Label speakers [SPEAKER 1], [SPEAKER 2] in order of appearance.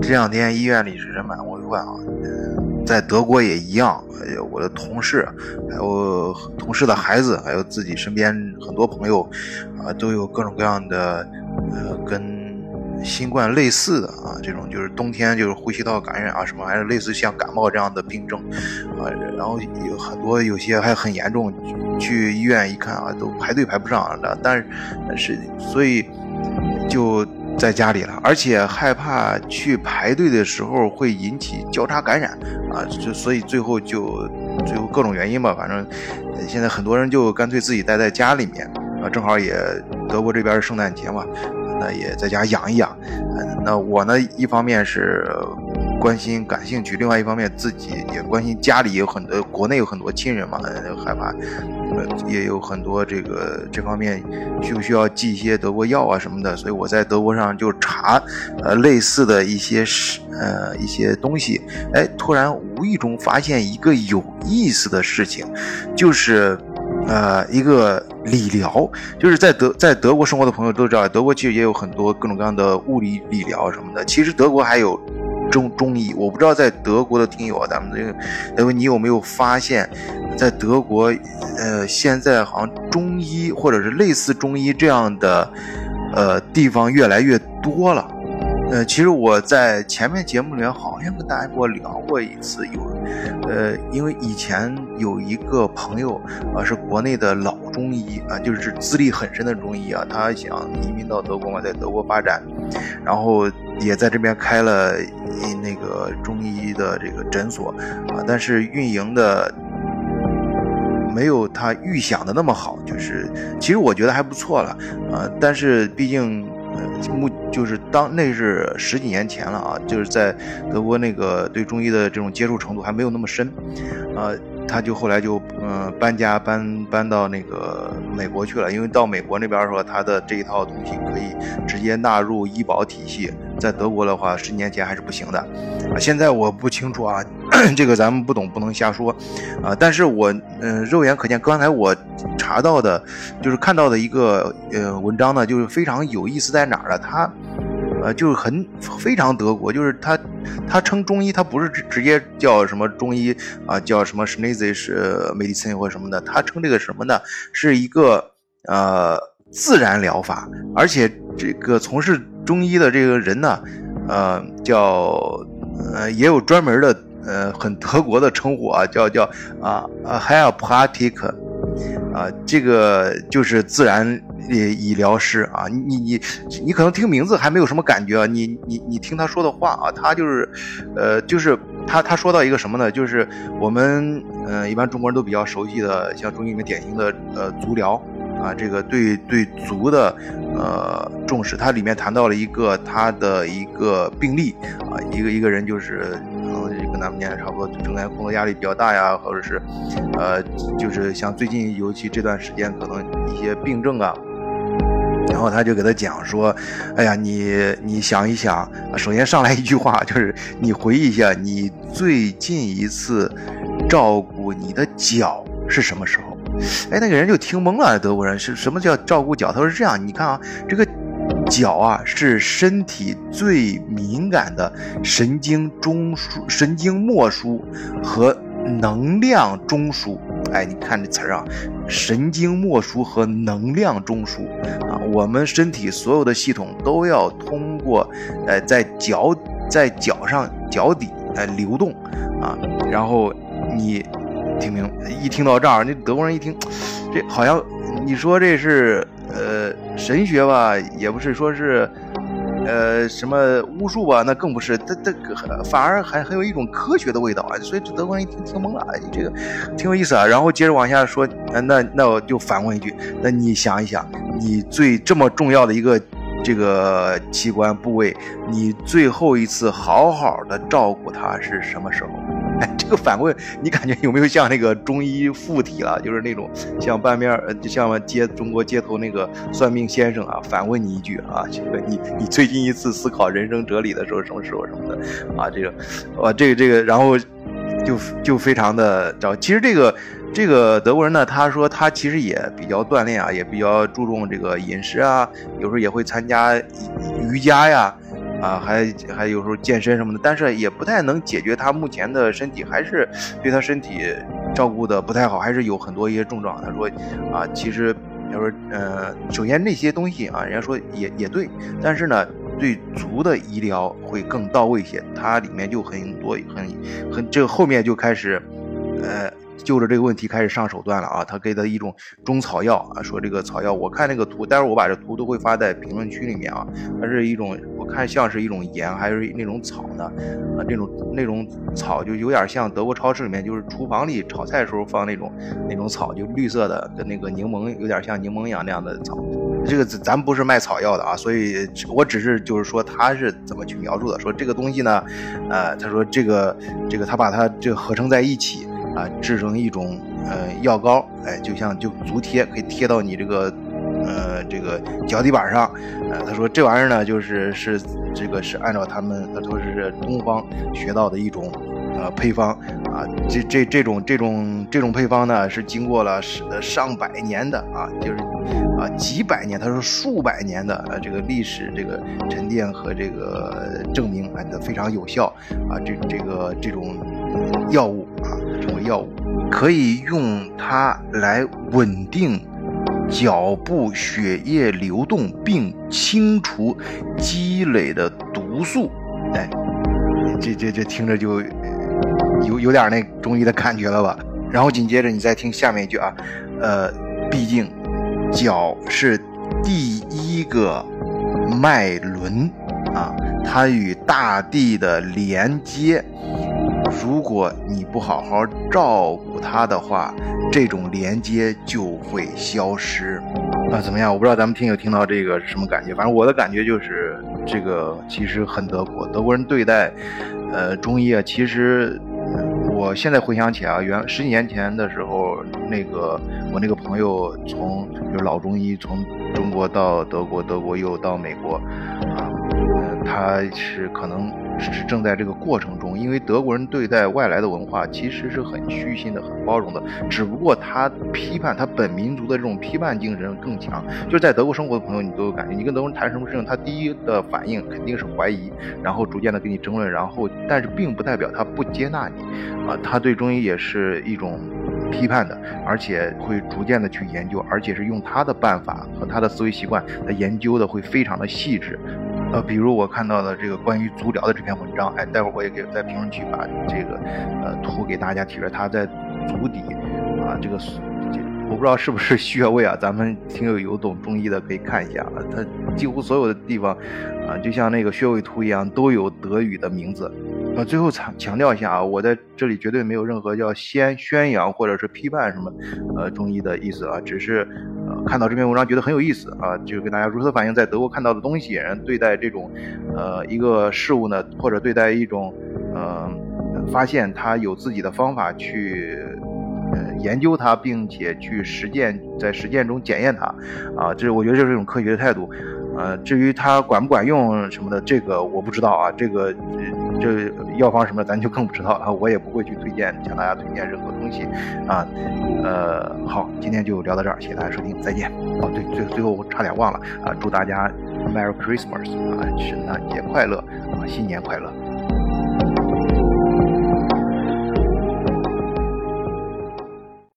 [SPEAKER 1] 这两天医院里是人满为患啊，嗯，在德国也一样。哎我的同事，还有同事的孩子，还有自己身边很多朋友，啊，都有各种各样的，呃，跟新冠类似的啊，这种就是冬天就是呼吸道感染啊，什么还是类似像感冒这样的病症，啊，然后有很多有些还很严重，去医院一看啊，都排队排不上的，但是但是所以就。在家里了，而且害怕去排队的时候会引起交叉感染啊，就所以最后就最后各种原因吧，反正现在很多人就干脆自己待在家里面啊，正好也德国这边是圣诞节嘛，那也在家养一养。那我呢，一方面是。关心、感兴趣，另外一方面自己也关心家里有很多，国内有很多亲人嘛，害怕，呃，也有很多这个这方面需不需要寄一些德国药啊什么的，所以我在德国上就查，呃，类似的一些是呃一些东西，哎，突然无意中发现一个有意思的事情，就是呃一个理疗，就是在德在德国生活的朋友都知道，德国其实也有很多各种各样的物理理疗什么的，其实德国还有。中中医，我不知道在德国的听友啊，咱们这个，因为你有没有发现，在德国，呃，现在好像中医或者是类似中医这样的，呃，地方越来越多了。呃，其实我在前面节目里面好像跟大家过聊过一次，有，呃，因为以前有一个朋友啊，是国内的老中医啊，就是资历很深的中医啊，他想移民到德国嘛，在德国发展，然后也在这边开了那个中医的这个诊所啊，但是运营的没有他预想的那么好，就是其实我觉得还不错了啊，但是毕竟。目就是当那是十几年前了啊，就是在德国那个对中医的这种接触程度还没有那么深，呃，他就后来就嗯搬家搬搬到那个美国去了，因为到美国那边说他的这一套东西可以直接纳入医保体系，在德国的话十年前还是不行的，啊，现在我不清楚啊，这个咱们不懂不能瞎说，啊，但是我嗯肉眼可见，刚才我查到的，就是看到的一个呃文章呢，就是非常有意思在哪儿呢？他。呃，就是很非常德国，就是他他称中医，他不是直接叫什么中医啊，叫什么 Chinese medicine 或什么的，他称这个什么呢？是一个呃自然疗法，而且这个从事中医的这个人呢，呃叫呃也有专门的呃很德国的称呼啊，叫叫啊啊 h e l p r a t i c 啊，这个就是自然呃。医疗师啊，你你你可能听名字还没有什么感觉啊，你你你听他说的话啊，他就是，呃，就是他他说到一个什么呢？就是我们嗯，一般中国人都比较熟悉的，像中医里面典型的呃足疗啊，这个对对足的呃重视，它里面谈到了一个他的一个病例啊，一个一个人就是咱们年龄差不多，正在工作压力比较大呀，或者是呃，就是像最近尤其这段时间可能一些病症啊。然后他就给他讲说：“哎呀，你你想一想，首先上来一句话就是，你回忆一下，你最近一次照顾你的脚是什么时候？”哎，那个人就听懵了，德国人是什么叫照顾脚？他说是这样，你看啊，这个脚啊是身体最敏感的神经中枢、神经末梢和能量中枢。哎，你看这词儿啊，神经末梢和能量中枢啊，我们身体所有的系统都要通过，呃，在脚在脚上脚底呃流动啊，然后你听明一听到这儿，那德国人一听，这好像你说这是神学吧，也不是说是。呃，什么巫术吧？那更不是，它它反而还很有一种科学的味道啊！所以这德国人一听听懵了，哎，这个挺有意思啊。然后接着往下说，那那我就反问一句，那你想一想，你最这么重要的一个这个器官部位，你最后一次好好的照顾它是什么时候？这个反问你感觉有没有像那个中医附体了？就是那种像半面，就像街中国街头那个算命先生啊，反问你一句啊，这个你你最近一次思考人生哲理的时候什么时候什么的啊？这个，啊，这个这个，然后就就非常的找。其实这个这个德国人呢，他说他其实也比较锻炼啊，也比较注重这个饮食啊，有时候也会参加瑜伽呀。啊，还还有时候健身什么的，但是也不太能解决他目前的身体，还是对他身体照顾的不太好，还是有很多一些症状。他说啊，其实他说呃，首先那些东西啊，人家说也也对，但是呢，对足的医疗会更到位一些，它里面就很多很很这后面就开始呃。就着这个问题开始上手段了啊！他给的一种中草药啊，说这个草药，我看那个图，待会儿我把这图都会发在评论区里面啊。它是一种，我看像是一种盐，还是那种草呢？啊，这种那种草就有点像德国超市里面，就是厨房里炒菜的时候放那种那种草，就绿色的，跟那个柠檬有点像柠檬一样那样的草。这个咱不是卖草药的啊，所以我只是就是说他是怎么去描述的，说这个东西呢，呃，他说这个这个他把它这合成在一起。啊，制成一种呃药膏，哎，就像就足贴，可以贴到你这个呃这个脚底板上。呃，他说这玩意儿呢，就是是这个是按照他们他说是东方学到的一种呃配方啊。这这这种这种这种配方呢，是经过了上上百年的啊，就是啊几百年，他说数百年的呃这个历史这个沉淀和这个证明啊，非常有效啊。这这个这种药物。药物，可以用它来稳定脚部血液流动，并清除积累的毒素。哎，这这这听着就有有点那中医的感觉了吧？然后紧接着你再听下面一句啊，呃，毕竟脚是第一个脉轮啊，它与大地的连接。如果你不好好照顾它的话，这种连接就会消失。啊，怎么样？我不知道咱们听友听到这个是什么感觉。反正我的感觉就是，这个其实很德国。德国人对待，呃，中医啊，其实我现在回想起啊，原十几年前的时候，那个我那个朋友从就是老中医从中国到德国，德国又到美国，啊，他是可能。是正在这个过程中，因为德国人对待外来的文化其实是很虚心的、很包容的，只不过他批判他本民族的这种批判精神更强。就是在德国生活的朋友，你都有感觉，你跟德国人谈什么事情，他第一的反应肯定是怀疑，然后逐渐的跟你争论，然后但是并不代表他不接纳你，啊，他对中医也是一种批判的，而且会逐渐的去研究，而且是用他的办法和他的思维习惯来研究的，会非常的细致。呃，比如我看到的这个关于足疗的这篇文章，哎，待会儿我也给在评论区把这个呃图给大家提出来。他在足底啊，这个我不知道是不是穴位啊，咱们听友有懂中医的可以看一下啊。他几乎所有的地方啊，就像那个穴位图一样，都有德语的名字。啊，最后强强调一下啊，我在这里绝对没有任何叫先宣扬或者是批判什么呃中医的意思啊，只是。看到这篇文章觉得很有意思啊，就跟大家如实反映在德国看到的东西，对待这种，呃，一个事物呢，或者对待一种，呃，发现他有自己的方法去，研究它，并且去实践，在实践中检验它，啊，这我觉得这是一种科学的态度。呃，至于它管不管用什么的，这个我不知道啊。这个这药方什么，咱就更不知道了。我也不会去推荐，向大家推荐任何东西啊。呃，好，今天就聊到这儿，谢谢大家收听，再见。哦，对，最最后我差点忘了啊，祝大家 Merry Christmas 啊，圣诞节快乐啊，新年快乐。